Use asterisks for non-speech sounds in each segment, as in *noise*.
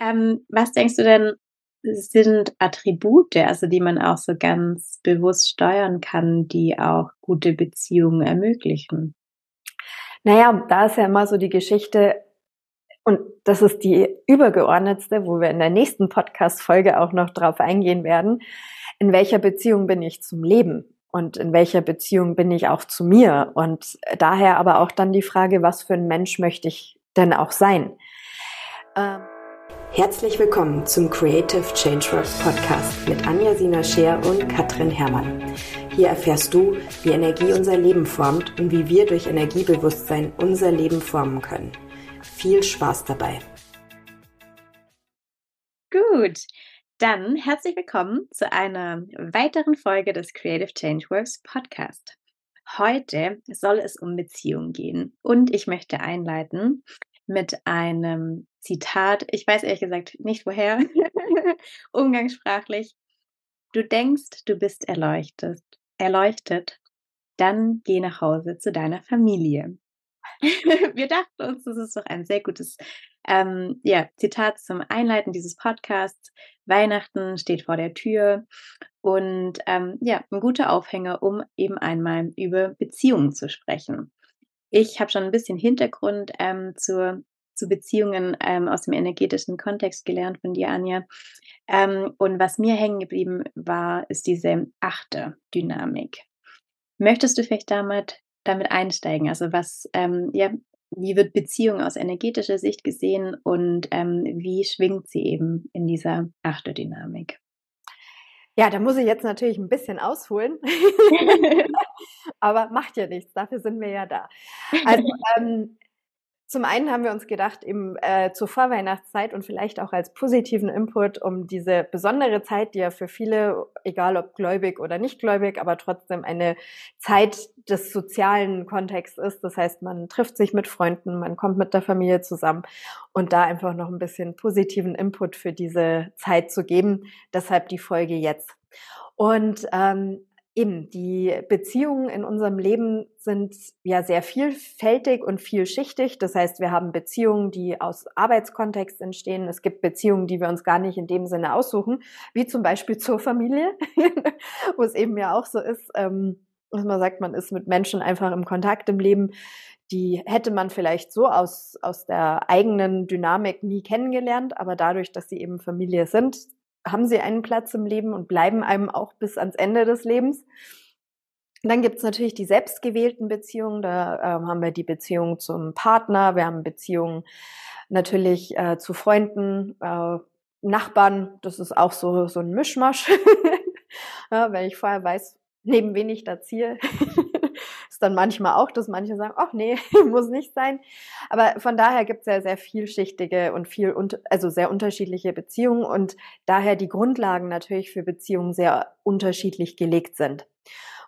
Ähm, was denkst du denn, sind Attribute, also die man auch so ganz bewusst steuern kann, die auch gute Beziehungen ermöglichen? Naja, da ist ja immer so die Geschichte, und das ist die übergeordnetste, wo wir in der nächsten Podcast-Folge auch noch drauf eingehen werden. In welcher Beziehung bin ich zum Leben? Und in welcher Beziehung bin ich auch zu mir? Und daher aber auch dann die Frage, was für ein Mensch möchte ich denn auch sein? Ähm Herzlich willkommen zum Creative Changework Podcast mit Anja Sina Scheer und Katrin Herrmann. Hier erfährst du, wie Energie unser Leben formt und wie wir durch Energiebewusstsein unser Leben formen können. Viel Spaß dabei. Gut, dann herzlich willkommen zu einer weiteren Folge des Creative Changeworks Podcast. Heute soll es um Beziehungen gehen und ich möchte einleiten mit einem Zitat. Ich weiß ehrlich gesagt nicht woher, *laughs* umgangssprachlich. Du denkst, du bist erleuchtet, erleuchtet, dann geh nach Hause zu deiner Familie. *laughs* Wir dachten uns, das ist doch ein sehr gutes ähm, ja, Zitat zum Einleiten dieses Podcasts. Weihnachten steht vor der Tür und ähm, ja, ein guter Aufhänger, um eben einmal über Beziehungen zu sprechen. Ich habe schon ein bisschen Hintergrund ähm, zur, zu Beziehungen ähm, aus dem energetischen Kontext gelernt von dir, Anja. Ähm, und was mir hängen geblieben war, ist diese achte Dynamik. Möchtest du vielleicht damit, damit einsteigen? Also was, ähm, ja, wie wird Beziehung aus energetischer Sicht gesehen und ähm, wie schwingt sie eben in dieser achte Dynamik? Ja, da muss ich jetzt natürlich ein bisschen ausholen. *laughs* *laughs* Aber macht ja nichts, dafür sind wir ja da. *laughs* Also ähm, zum einen haben wir uns gedacht, eben äh, zur Vorweihnachtszeit und vielleicht auch als positiven Input, um diese besondere Zeit, die ja für viele, egal ob gläubig oder nicht gläubig, aber trotzdem eine Zeit des sozialen Kontexts ist. Das heißt, man trifft sich mit Freunden, man kommt mit der Familie zusammen und da einfach noch ein bisschen positiven Input für diese Zeit zu geben. Deshalb die Folge jetzt. Und ähm, eben, die Beziehungen in unserem Leben sind ja sehr vielfältig und vielschichtig. Das heißt, wir haben Beziehungen, die aus Arbeitskontext entstehen. Es gibt Beziehungen, die wir uns gar nicht in dem Sinne aussuchen, wie zum Beispiel *laughs* zur Familie, wo es eben ja auch so ist, ähm, dass man sagt, man ist mit Menschen einfach im Kontakt im Leben. Die hätte man vielleicht so aus, aus der eigenen Dynamik nie kennengelernt, aber dadurch, dass sie eben Familie sind, haben sie einen Platz im Leben und bleiben einem auch bis ans Ende des Lebens. Und dann gibt's natürlich die selbstgewählten Beziehungen. Da äh, haben wir die Beziehung zum Partner, wir haben Beziehungen natürlich äh, zu Freunden, äh, Nachbarn. Das ist auch so, so ein Mischmasch. *laughs* ja, wenn ich vorher weiß, neben wen ich da ziehe, dann manchmal auch, dass manche sagen, ach nee, *laughs* muss nicht sein. Aber von daher gibt es ja sehr vielschichtige und viel, also sehr unterschiedliche Beziehungen und daher die Grundlagen natürlich für Beziehungen sehr unterschiedlich gelegt sind.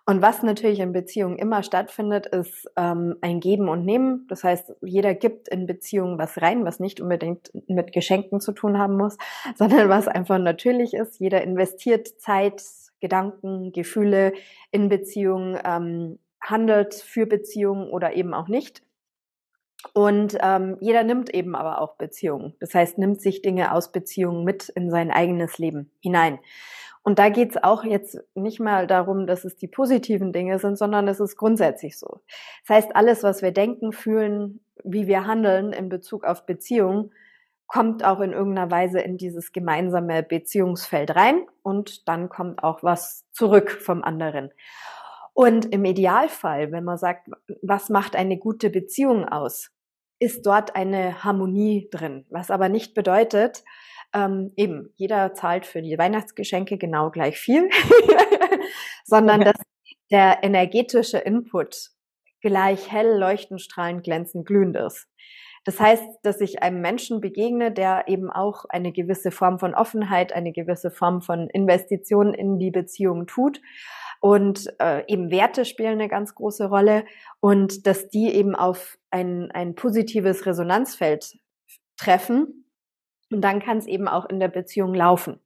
Und was natürlich in Beziehungen immer stattfindet, ist ähm, ein Geben und Nehmen. Das heißt, jeder gibt in Beziehungen was rein, was nicht unbedingt mit Geschenken zu tun haben muss, *laughs* sondern was einfach natürlich ist. Jeder investiert Zeit, Gedanken, Gefühle in Beziehungen, ähm, handelt für Beziehungen oder eben auch nicht. Und ähm, jeder nimmt eben aber auch Beziehungen. Das heißt, nimmt sich Dinge aus Beziehungen mit in sein eigenes Leben hinein. Und da geht's auch jetzt nicht mal darum, dass es die positiven Dinge sind, sondern es ist grundsätzlich so. Das heißt, alles, was wir denken, fühlen, wie wir handeln in Bezug auf Beziehungen, kommt auch in irgendeiner Weise in dieses gemeinsame Beziehungsfeld rein und dann kommt auch was zurück vom anderen. Und im Idealfall, wenn man sagt, was macht eine gute Beziehung aus, ist dort eine Harmonie drin. Was aber nicht bedeutet, ähm, eben, jeder zahlt für die Weihnachtsgeschenke genau gleich viel, *laughs* sondern dass der energetische Input gleich hell, leuchtend, strahlend, glänzend, glühend ist. Das heißt, dass ich einem Menschen begegne, der eben auch eine gewisse Form von Offenheit, eine gewisse Form von Investition in die Beziehung tut und äh, eben Werte spielen eine ganz große Rolle und dass die eben auf ein, ein positives Resonanzfeld treffen und dann kann es eben auch in der Beziehung laufen.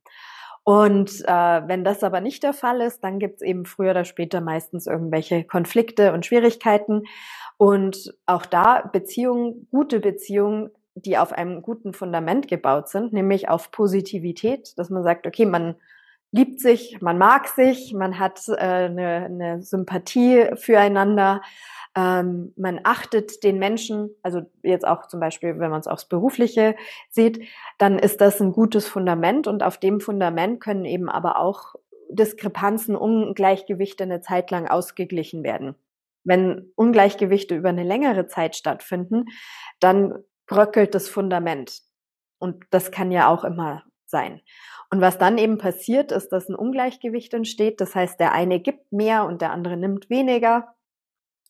Und äh, wenn das aber nicht der Fall ist, dann gibt es eben früher oder später meistens irgendwelche Konflikte und Schwierigkeiten. Und auch da Beziehungen, gute Beziehungen die auf einem guten Fundament gebaut sind, nämlich auf Positivität, dass man sagt, okay, man liebt sich, man mag sich, man hat äh, eine, eine Sympathie füreinander, ähm, man achtet den Menschen, also jetzt auch zum Beispiel, wenn man es aufs Berufliche sieht, dann ist das ein gutes Fundament und auf dem Fundament können eben aber auch Diskrepanzen, Ungleichgewichte eine Zeit lang ausgeglichen werden. Wenn Ungleichgewichte über eine längere Zeit stattfinden, dann bröckelt das Fundament. Und das kann ja auch immer sein. Und was dann eben passiert, ist, dass ein Ungleichgewicht entsteht. Das heißt, der eine gibt mehr und der andere nimmt weniger.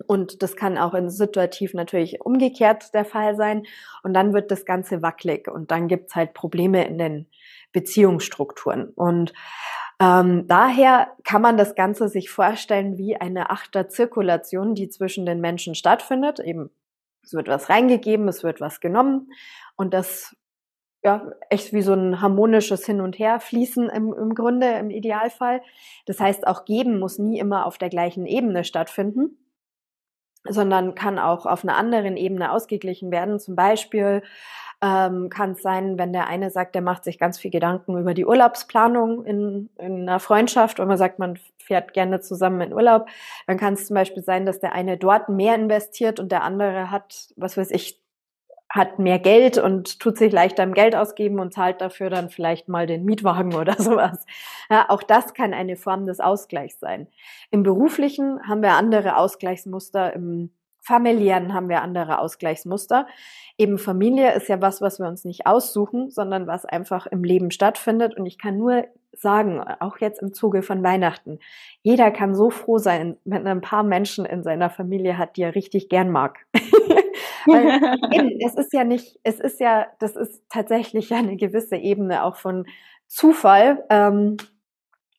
Und das kann auch in situativ natürlich umgekehrt der Fall sein. Und dann wird das Ganze wackelig und dann gibt's halt Probleme in den Beziehungsstrukturen. Und ähm, daher kann man das Ganze sich vorstellen wie eine Achterzirkulation, die zwischen den Menschen stattfindet. Eben, es wird was reingegeben, es wird was genommen und das ja, echt wie so ein harmonisches Hin und Her fließen im, im Grunde, im Idealfall. Das heißt, auch geben muss nie immer auf der gleichen Ebene stattfinden, sondern kann auch auf einer anderen Ebene ausgeglichen werden. Zum Beispiel ähm, kann es sein, wenn der eine sagt, der macht sich ganz viel Gedanken über die Urlaubsplanung in, in einer Freundschaft und man sagt, man fährt gerne zusammen in Urlaub, dann kann es zum Beispiel sein, dass der eine dort mehr investiert und der andere hat, was weiß ich, hat mehr Geld und tut sich leichter im Geld ausgeben und zahlt dafür dann vielleicht mal den Mietwagen *laughs* oder sowas. Ja, auch das kann eine Form des Ausgleichs sein. Im beruflichen haben wir andere Ausgleichsmuster, im familiären haben wir andere Ausgleichsmuster. Eben Familie ist ja was, was wir uns nicht aussuchen, sondern was einfach im Leben stattfindet. Und ich kann nur sagen, auch jetzt im Zuge von Weihnachten, jeder kann so froh sein, wenn er ein paar Menschen in seiner Familie hat, die er richtig gern mag. *laughs* Weil *laughs* eben, es ist ja nicht, es ist ja, das ist tatsächlich ja eine gewisse Ebene auch von Zufall. Ähm,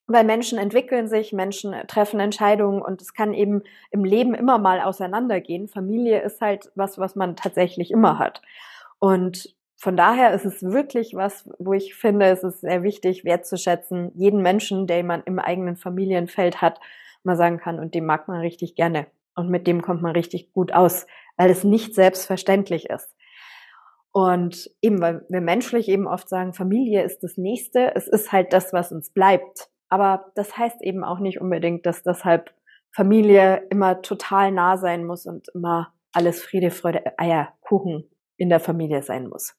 weil Menschen entwickeln sich, Menschen treffen Entscheidungen und es kann eben im Leben immer mal auseinandergehen. Familie ist halt was, was man tatsächlich immer hat. Und von daher ist es wirklich was, wo ich finde, es ist sehr wichtig, wertzuschätzen, jeden Menschen, den man im eigenen Familienfeld hat, mal sagen kann, und dem mag man richtig gerne. Und mit dem kommt man richtig gut aus, weil es nicht selbstverständlich ist. Und eben, weil wir menschlich eben oft sagen, Familie ist das Nächste, es ist halt das, was uns bleibt. Aber das heißt eben auch nicht unbedingt, dass deshalb Familie immer total nah sein muss und immer alles Friede, Freude, Eier, Kuchen in der Familie sein muss.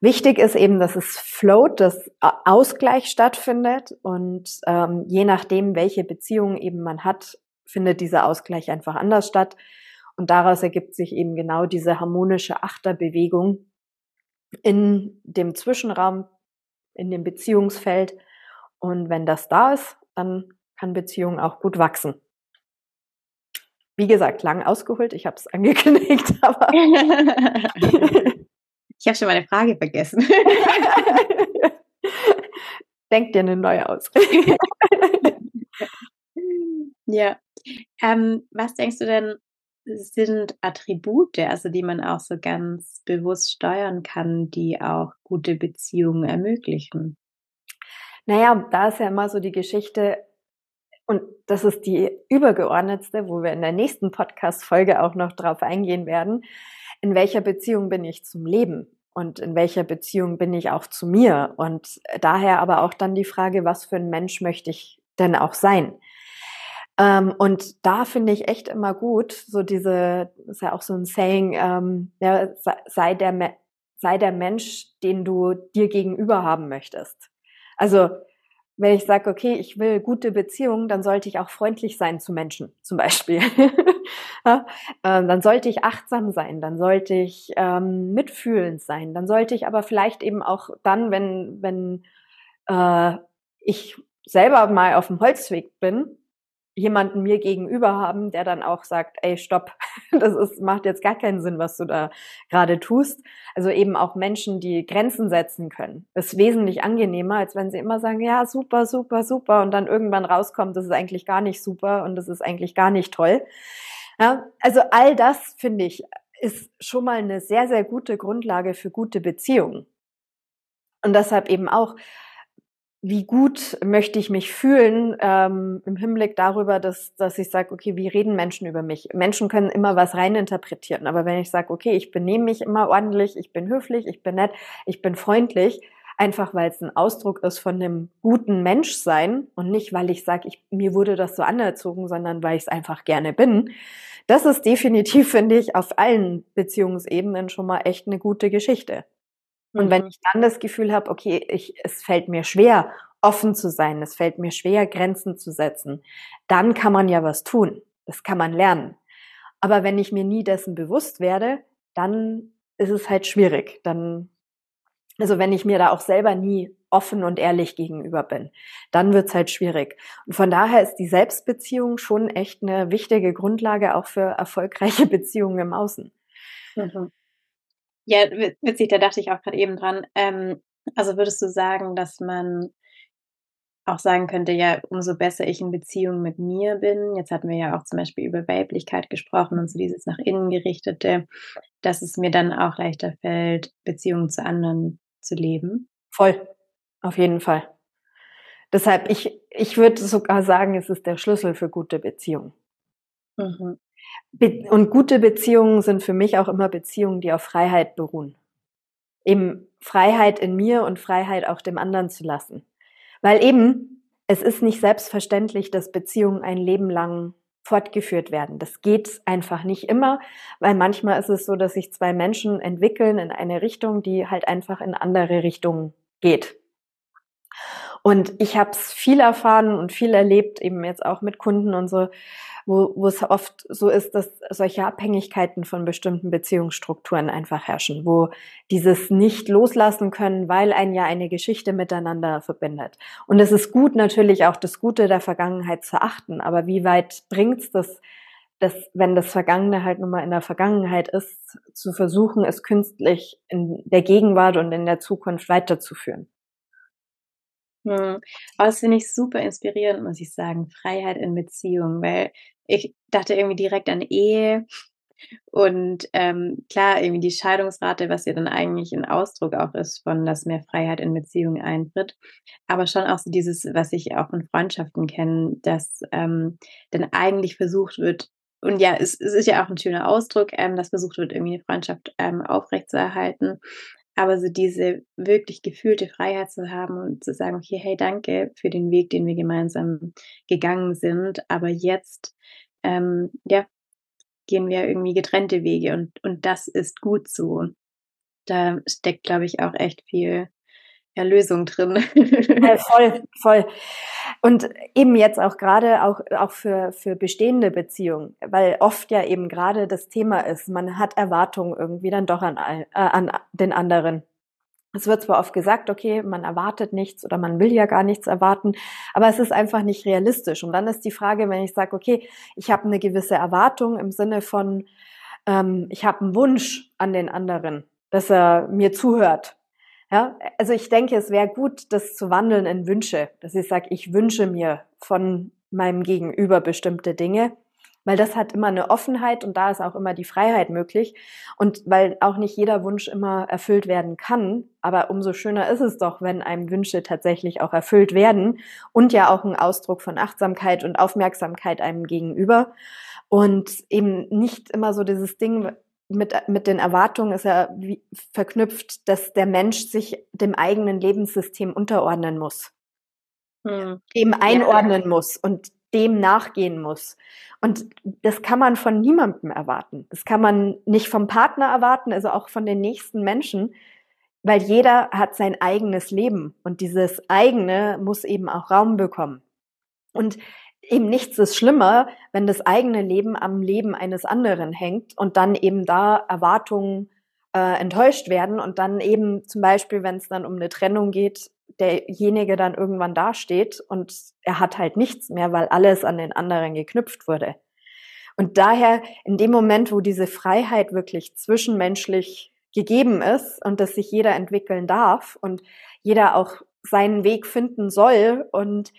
Wichtig ist eben, dass es float, dass Ausgleich stattfindet und ähm, je nachdem, welche Beziehung eben man hat, findet dieser Ausgleich einfach anders statt. Und daraus ergibt sich eben genau diese harmonische Achterbewegung in dem Zwischenraum, in dem Beziehungsfeld und wenn das da ist, dann kann Beziehung auch gut wachsen. Wie gesagt, lang ausgeholt, ich habe es *laughs* angekündigt, aber. *laughs* ich habe schon meine Frage vergessen. *laughs* Denk dir eine neue aus. Ja. Ähm, was denkst du denn, sind Attribute, also die man auch so ganz bewusst steuern kann, die auch gute Beziehungen ermöglichen? Naja, da ist ja immer so die Geschichte, und das ist die übergeordnetste, wo wir in der nächsten Podcast-Folge auch noch drauf eingehen werden. In welcher Beziehung bin ich zum Leben? Und in welcher Beziehung bin ich auch zu mir? Und daher aber auch dann die Frage, was für ein Mensch möchte ich denn auch sein? Ähm, und da finde ich echt immer gut, so diese, ist ja auch so ein Saying, ähm, ja, sei der, sei der Mensch, den du dir gegenüber haben möchtest. Also wenn ich sage, okay, ich will gute Beziehungen, dann sollte ich auch freundlich sein zu Menschen, *laughs* zum Beispiel. *laughs* ähm, dann sollte ich achtsam sein, dann sollte ich ähm, mitfühlend sein, dann sollte ich aber vielleicht eben auch dann, wenn, wenn äh, ich selber mal auf dem Holzweg bin, jemanden mir gegenüber haben, der dann auch sagt, ey, stopp, *laughs* das ist, macht jetzt gar keinen Sinn, was du da gerade tust. Also eben auch Menschen, die Grenzen setzen können, ist wesentlich angenehmer, als wenn sie immer sagen, ja, super, super, super und dann irgendwann rauskommt, das ist eigentlich gar nicht super und das ist eigentlich gar nicht toll. Ja, also all das, finde ich, ist schon mal eine sehr, sehr gute Grundlage für gute Beziehungen. Und deshalb eben auch, wie gut möchte ich mich fühlen ähm, im Hinblick darüber, dass, dass ich sage, okay, wie reden Menschen über mich? Menschen können immer was reininterpretieren, aber wenn ich sage, okay, ich benehme mich immer ordentlich, ich bin höflich, ich bin nett, ich bin freundlich, einfach weil es ein Ausdruck ist von einem guten Menschsein und nicht, weil ich sage, ich, mir wurde das so anerzogen, sondern weil ich es einfach gerne bin. Das ist definitiv, finde ich, auf allen Beziehungsebenen schon mal echt eine gute Geschichte. Und wenn ich dann das Gefühl habe, okay, ich, es fällt mir schwer, offen zu sein, es fällt mir schwer, Grenzen zu setzen, dann kann man ja was tun. Das kann man lernen. Aber wenn ich mir nie dessen bewusst werde, dann ist es halt schwierig. Dann, also wenn ich mir da auch selber nie offen und ehrlich gegenüber bin, dann wird's halt schwierig. Und von daher ist die Selbstbeziehung schon echt eine wichtige Grundlage auch für erfolgreiche *laughs* Beziehungen im Außen. Mhm. Ja, witzig, da dachte ich auch gerade eben dran. Ähm, also würdest du sagen, dass man auch sagen könnte, ja, umso besser ich in Beziehung mit mir bin, jetzt hatten wir ja auch zum Beispiel über Weiblichkeit gesprochen und so dieses nach innen gerichtete, dass es mir dann auch leichter fällt, Beziehungen zu anderen zu leben. Voll, auf jeden Fall. Deshalb, ich, ich würde sogar sagen, es ist der Schlüssel für gute Beziehungen. Mhm. Und gute Beziehungen sind für mich auch immer Beziehungen, die auf Freiheit beruhen. Eben Freiheit in mir und Freiheit auch dem anderen zu lassen. Weil eben, es ist nicht selbstverständlich, dass Beziehungen ein Leben lang fortgeführt werden. Das geht einfach nicht immer, weil manchmal ist es so, dass sich zwei Menschen entwickeln in eine Richtung, die halt einfach in andere Richtungen geht. Und ich habe es viel erfahren und viel erlebt, eben jetzt auch mit Kunden und so, wo, wo es oft so ist, dass solche Abhängigkeiten von bestimmten Beziehungsstrukturen einfach herrschen, wo dieses nicht loslassen können, weil ein ja eine Geschichte miteinander verbindet. Und es ist gut, natürlich auch das Gute der Vergangenheit zu achten, aber wie weit bringt's das, dass, wenn das Vergangene halt nun mal in der Vergangenheit ist, zu versuchen, es künstlich in der Gegenwart und in der Zukunft weiterzuführen? Hm. Das finde ich super inspirierend, muss ich sagen. Freiheit in Beziehung, weil ich dachte irgendwie direkt an Ehe und ähm, klar, irgendwie die Scheidungsrate, was ja dann eigentlich ein Ausdruck auch ist von, dass mehr Freiheit in Beziehungen eintritt. Aber schon auch so dieses, was ich auch von Freundschaften kenne, dass ähm, dann eigentlich versucht wird, und ja, es, es ist ja auch ein schöner Ausdruck, ähm, dass versucht wird, irgendwie eine Freundschaft ähm, aufrechtzuerhalten. Aber so diese wirklich gefühlte Freiheit zu haben und zu sagen, okay, hey, danke für den Weg, den wir gemeinsam gegangen sind. Aber jetzt, ähm, ja, gehen wir irgendwie getrennte Wege und, und das ist gut so. Da steckt, glaube ich, auch echt viel Erlösung drin. Ja, voll, *laughs* voll. Und eben jetzt auch gerade auch, auch für, für bestehende Beziehungen, weil oft ja eben gerade das Thema ist, man hat Erwartungen irgendwie dann doch an, äh, an den anderen. Es wird zwar oft gesagt, okay, man erwartet nichts oder man will ja gar nichts erwarten, aber es ist einfach nicht realistisch. Und dann ist die Frage, wenn ich sage, okay, ich habe eine gewisse Erwartung im Sinne von, ähm, ich habe einen Wunsch an den anderen, dass er mir zuhört ja, also ich denke, es wäre gut, das zu wandeln in Wünsche, dass ich sage, ich wünsche mir von meinem Gegenüber bestimmte Dinge, weil das hat immer eine Offenheit und da ist auch immer die Freiheit möglich. Und weil auch nicht jeder Wunsch immer erfüllt werden kann, aber umso schöner ist es doch, wenn einem Wünsche tatsächlich auch erfüllt werden und ja auch ein Ausdruck von Achtsamkeit und Aufmerksamkeit einem gegenüber. Und eben nicht immer so dieses Ding, mit, mit den Erwartungen ist er wie, verknüpft, dass der Mensch sich dem eigenen Lebenssystem unterordnen muss. Hm. Dem einordnen ja. muss und dem nachgehen muss. Und das kann man von niemandem erwarten. Das kann man nicht vom Partner erwarten, also auch von den nächsten Menschen, weil jeder hat sein eigenes Leben und dieses eigene muss eben auch Raum bekommen. Und eben nichts ist schlimmer, wenn das eigene Leben am Leben eines anderen hängt und dann eben da Erwartungen äh, enttäuscht werden und dann eben zum Beispiel, wenn es dann um eine Trennung geht, derjenige dann irgendwann dasteht und er hat halt nichts mehr, weil alles an den anderen geknüpft wurde. Und daher in dem Moment, wo diese Freiheit wirklich zwischenmenschlich gegeben ist und dass sich jeder entwickeln darf und jeder auch seinen Weg finden soll und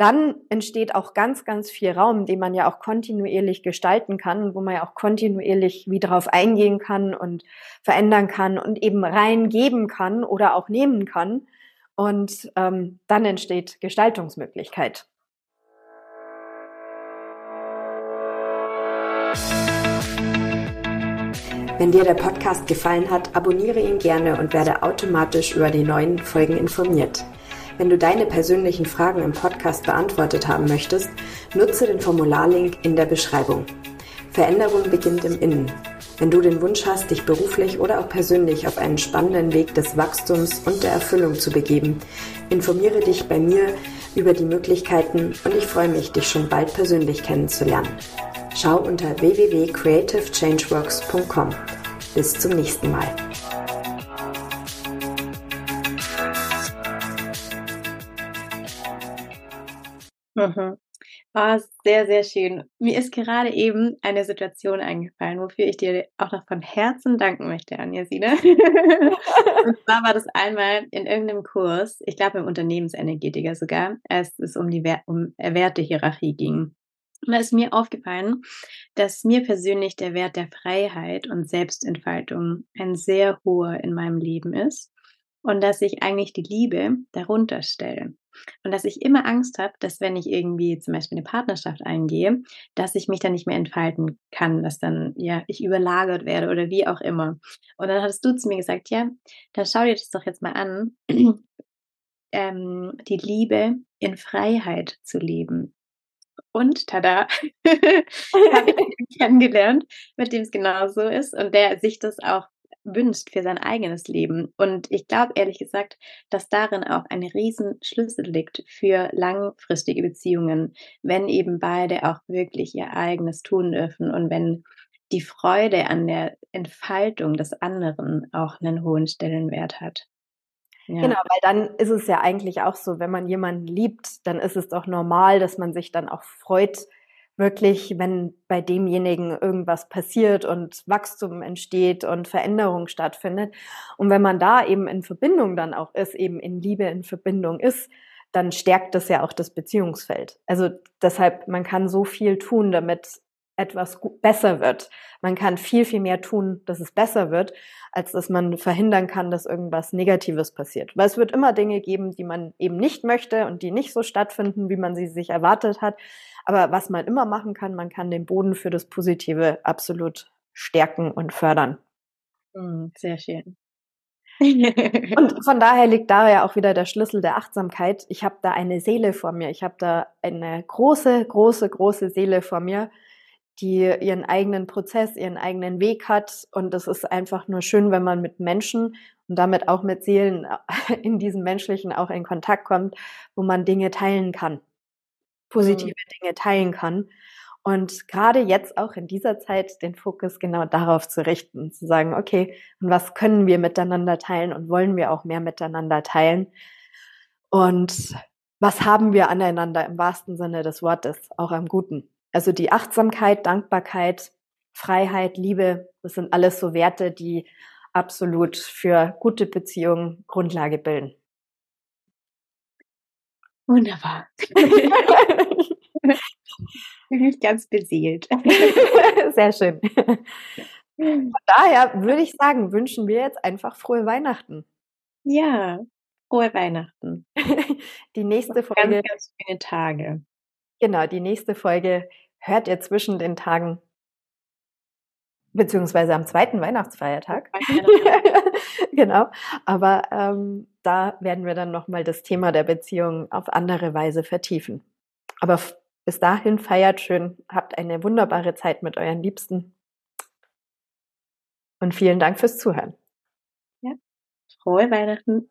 dann entsteht auch ganz, ganz viel Raum, den man ja auch kontinuierlich gestalten kann, wo man ja auch kontinuierlich wie drauf eingehen kann und verändern kann und eben reingeben kann oder auch nehmen kann. und ähm, dann entsteht Gestaltungsmöglichkeit. Wenn dir der Podcast gefallen hat, abonniere ihn gerne und werde automatisch über die neuen Folgen informiert. Wenn du deine persönlichen Fragen im Podcast beantwortet haben möchtest, nutze den Formularlink in der Beschreibung. Veränderung beginnt im Innen. Wenn du den Wunsch hast, dich beruflich oder auch persönlich auf einen spannenden Weg des Wachstums und der Erfüllung zu begeben, informiere dich bei mir über die Möglichkeiten und ich freue mich, dich schon bald persönlich kennenzulernen. Schau unter www.creativechangeworks.com. Bis zum nächsten Mal. Mhm. Oh, sehr, sehr schön. Mir ist gerade eben eine Situation eingefallen, wofür ich dir auch noch von Herzen danken möchte, Anja-Sine. *laughs* und zwar war das einmal in irgendeinem Kurs, ich glaube im Unternehmensenergetiker sogar, als es um die Wer um Wertehierarchie ging. Und da ist mir aufgefallen, dass mir persönlich der Wert der Freiheit und Selbstentfaltung ein sehr hoher in meinem Leben ist und dass ich eigentlich die Liebe darunter stelle. Und dass ich immer Angst habe, dass wenn ich irgendwie zum Beispiel eine Partnerschaft eingehe, dass ich mich dann nicht mehr entfalten kann, dass dann ja ich überlagert werde oder wie auch immer. Und dann hattest du zu mir gesagt, ja, dann schau dir das doch jetzt mal an, *clears throat* ähm, die Liebe in Freiheit zu leben. Und tada, *laughs* habe ich *laughs* kennengelernt, mit dem es genauso ist und der sich das auch wünscht für sein eigenes Leben. Und ich glaube ehrlich gesagt, dass darin auch ein Riesenschlüssel liegt für langfristige Beziehungen, wenn eben beide auch wirklich ihr eigenes tun dürfen und wenn die Freude an der Entfaltung des anderen auch einen hohen Stellenwert hat. Ja. Genau, weil dann ist es ja eigentlich auch so, wenn man jemanden liebt, dann ist es doch normal, dass man sich dann auch freut, wirklich, wenn bei demjenigen irgendwas passiert und Wachstum entsteht und Veränderung stattfindet. Und wenn man da eben in Verbindung dann auch ist, eben in Liebe in Verbindung ist, dann stärkt das ja auch das Beziehungsfeld. Also deshalb, man kann so viel tun, damit etwas besser wird. Man kann viel, viel mehr tun, dass es besser wird, als dass man verhindern kann, dass irgendwas Negatives passiert. Weil es wird immer Dinge geben, die man eben nicht möchte und die nicht so stattfinden, wie man sie sich erwartet hat. Aber was man immer machen kann, man kann den Boden für das Positive absolut stärken und fördern. Hm, sehr schön. und *laughs* von daher liegt da ja auch wieder der Schlüssel der Achtsamkeit. Ich habe da eine Seele vor mir. Ich habe da eine große, große, große Seele vor mir, die ihren eigenen Prozess, ihren eigenen Weg hat. Und es ist einfach nur schön, wenn man mit Menschen und damit auch mit Seelen *laughs* in diesem Menschlichen auch in Kontakt kommt, wo man Dinge teilen kann positive mhm. Dinge teilen kann. Und gerade jetzt auch in dieser Zeit den Fokus genau darauf zu richten, zu sagen, okay, und was können wir miteinander teilen und wollen wir auch mehr miteinander teilen? Und was haben wir aneinander im wahrsten Sinne des Wortes, auch am Guten? Also die Achtsamkeit, Dankbarkeit, Freiheit, Liebe, das sind alles so Werte, die absolut für gute Beziehungen Grundlage bilden. Wunderbar. *laughs* Bin ich ganz beseelt. *laughs* Sehr schön. Von daher würde ich sagen, wünschen wir jetzt einfach frohe Weihnachten. Ja, frohe Weihnachten. *laughs* Die nächste Folge. Ganz, ganz schöne Tage. Genau, die nächste Folge hört ihr zwischen den Tagen beziehungsweise am zweiten Weihnachtsfeiertag. *laughs* genau. Aber ähm, da werden wir dann nochmal das Thema der Beziehung auf andere Weise vertiefen. Aber bis dahin feiert schön, habt eine wunderbare Zeit mit euren Liebsten. Und vielen Dank fürs Zuhören. Ja. Frohe Weihnachten.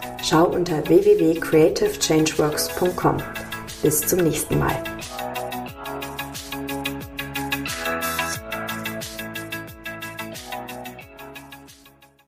Schau unter www.creativechangeworks.com. Bis zum nächsten Mal.